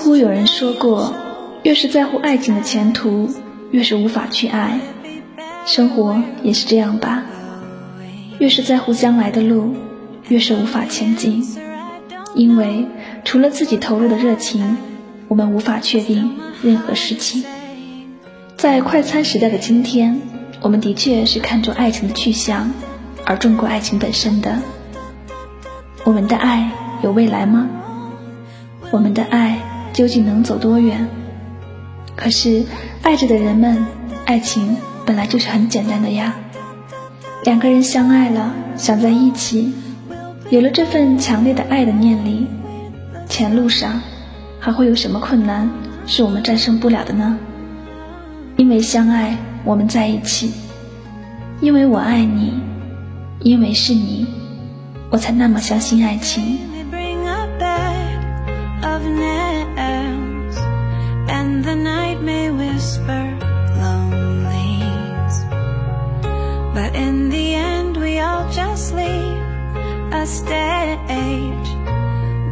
乎有人说过，越是在乎爱情的前途，越是无法去爱。生活也是这样吧，越是在乎将来的路，越是无法前进。因为除了自己投入的热情，我们无法确定任何事情。在快餐时代的今天，我们的确是看重爱情的去向，而重过爱情本身的。我们的爱有未来吗？我们的爱究竟能走多远？可是，爱着的人们，爱情本来就是很简单的呀。两个人相爱了，想在一起，有了这份强烈的爱的念力，前路上还会有什么困难是我们战胜不了的呢？因为相爱，我们在一起；因为我爱你，因为是你，我才那么相信爱情。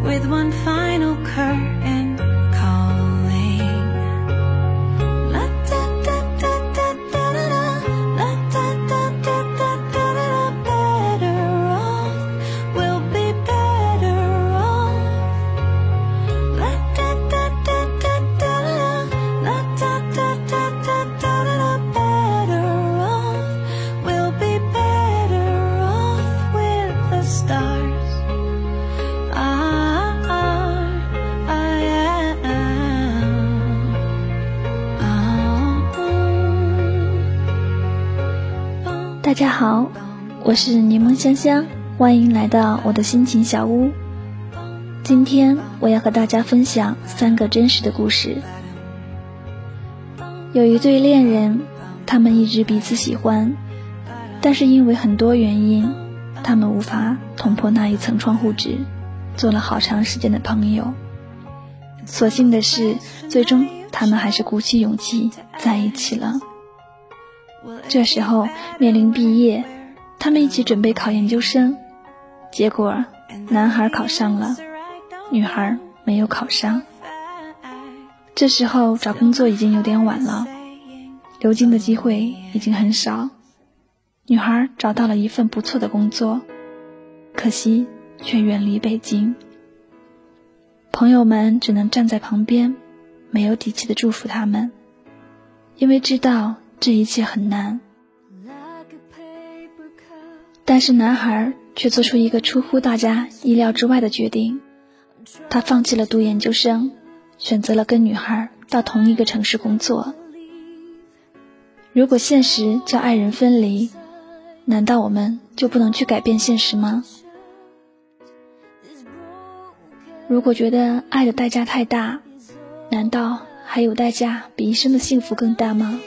With one final curtain 我是柠檬香香，欢迎来到我的心情小屋。今天我要和大家分享三个真实的故事。有一对恋人，他们一直彼此喜欢，但是因为很多原因，他们无法捅破那一层窗户纸，做了好长时间的朋友。所幸的是，最终他们还是鼓起勇气在一起了。这时候面临毕业，他们一起准备考研究生，结果男孩考上了，女孩没有考上。这时候找工作已经有点晚了，留京的机会已经很少。女孩找到了一份不错的工作，可惜却远离北京。朋友们只能站在旁边，没有底气的祝福他们，因为知道。这一切很难，但是男孩却做出一个出乎大家意料之外的决定，他放弃了读研究生，选择了跟女孩到同一个城市工作。如果现实叫爱人分离，难道我们就不能去改变现实吗？如果觉得爱的代价太大，难道还有代价比一生的幸福更大吗？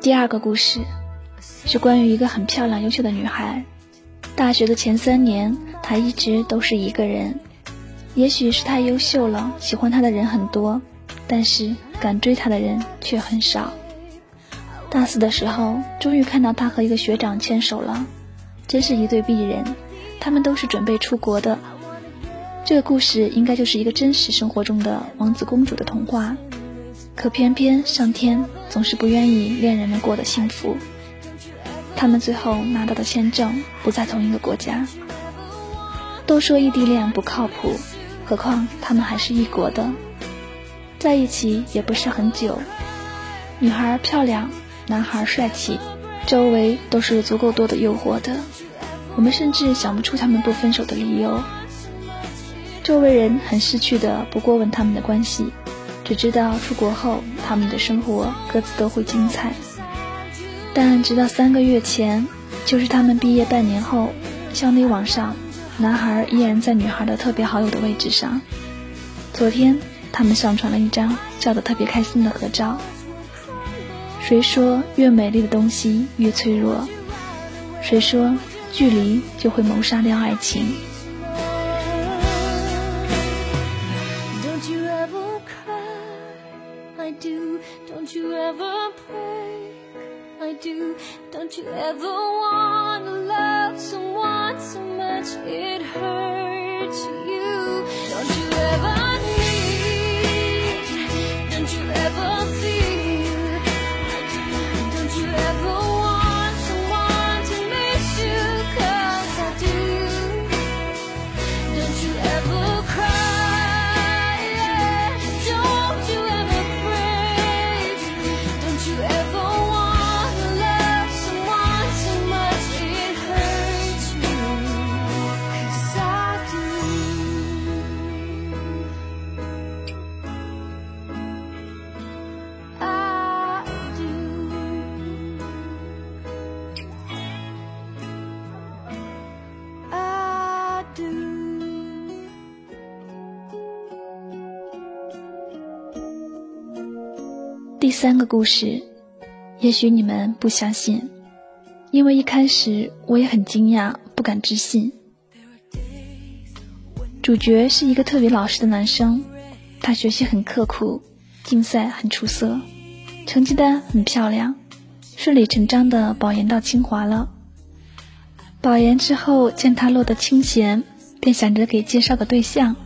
第二个故事是关于一个很漂亮、优秀的女孩。大学的前三年，她一直都是一个人。也许是太优秀了，喜欢她的人很多，但是敢追她的人却很少。大四的时候，终于看到他和一个学长牵手了，真是一对璧人。他们都是准备出国的。这个故事应该就是一个真实生活中的王子公主的童话。可偏偏上天总是不愿意恋人们过得幸福，他们最后拿到的签证不在同一个国家。都说异地恋不靠谱，何况他们还是异国的，在一起也不是很久。女孩漂亮，男孩帅气，周围都是有足够多的诱惑的，我们甚至想不出他们不分手的理由。周围人很识趣的不过问他们的关系。只知道出国后，他们的生活各自都会精彩。但直到三个月前，就是他们毕业半年后，校内网上，男孩依然在女孩的特别好友的位置上，昨天他们上传了一张笑得特别开心的合照。谁说越美丽的东西越脆弱？谁说距离就会谋杀掉爱情？Don't you 第三个故事，也许你们不相信，因为一开始我也很惊讶，不敢置信。主角是一个特别老实的男生，他学习很刻苦，竞赛很出色，成绩单很漂亮，顺理成章的保研到清华了。保研之后，见他落得清闲，便想着给介绍个对象。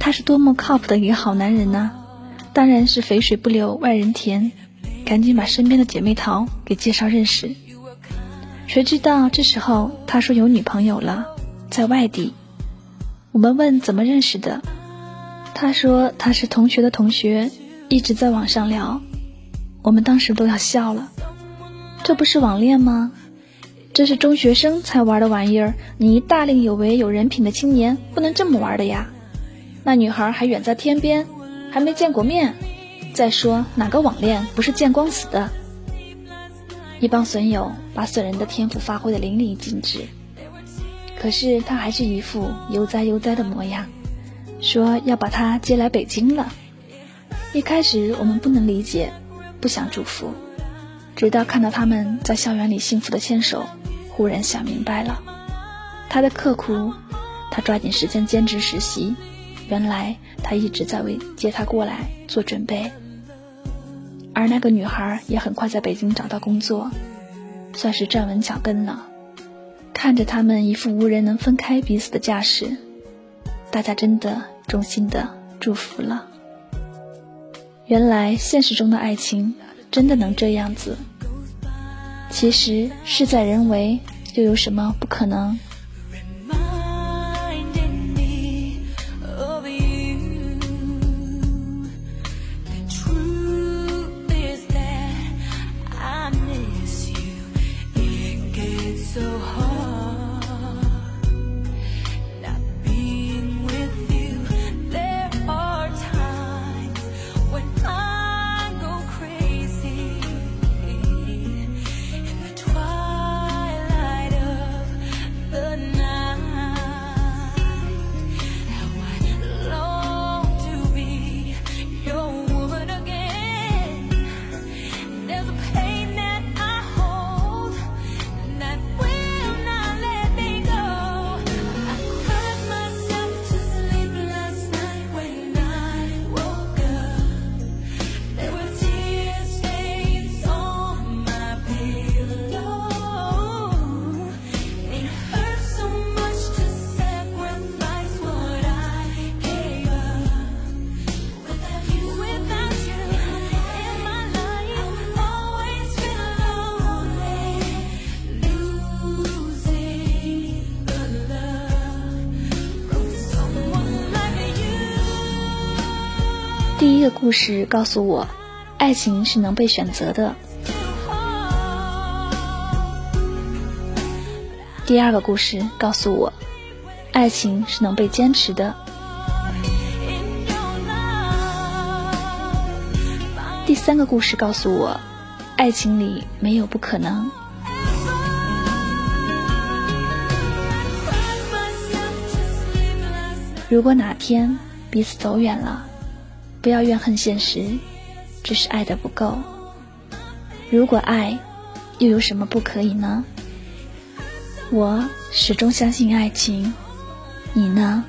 他是多么靠谱的一个好男人呐、当然是肥水不流外人田，赶紧把身边的姐妹淘给介绍认识。谁知道这时候他说有女朋友了，在外地。我们问怎么认识的，他说他是同学的同学，一直在网上聊。我们当时都要笑了，这不是网恋吗？这是中学生才玩的玩意儿，你一大龄有为有人品的青年不能这么玩的呀。那女孩还远在天边，还没见过面。再说哪个网恋不是见光死的？一帮损友把损人的天赋发挥的淋漓尽致，可是他还是一副悠哉悠哉的模样，说要把他接来北京了。一开始我们不能理解，不想祝福，直到看到他们在校园里幸福的牵手，忽然想明白了，他的刻苦，他抓紧时间兼职实习。原来他一直在为接他过来做准备，而那个女孩也很快在北京找到工作，算是站稳脚跟了。看着他们一副无人能分开彼此的架势，大家真的衷心的祝福了。原来现实中的爱情真的能这样子，其实事在人为，又有什么不可能？故事告诉我，爱情是能被选择的。第二个故事告诉我，爱情是能被坚持的。第三个故事告诉我，爱情里没有不可能。如果哪天彼此走远了，不要怨恨现实，只是爱的不够。如果爱，又有什么不可以呢？我始终相信爱情，你呢？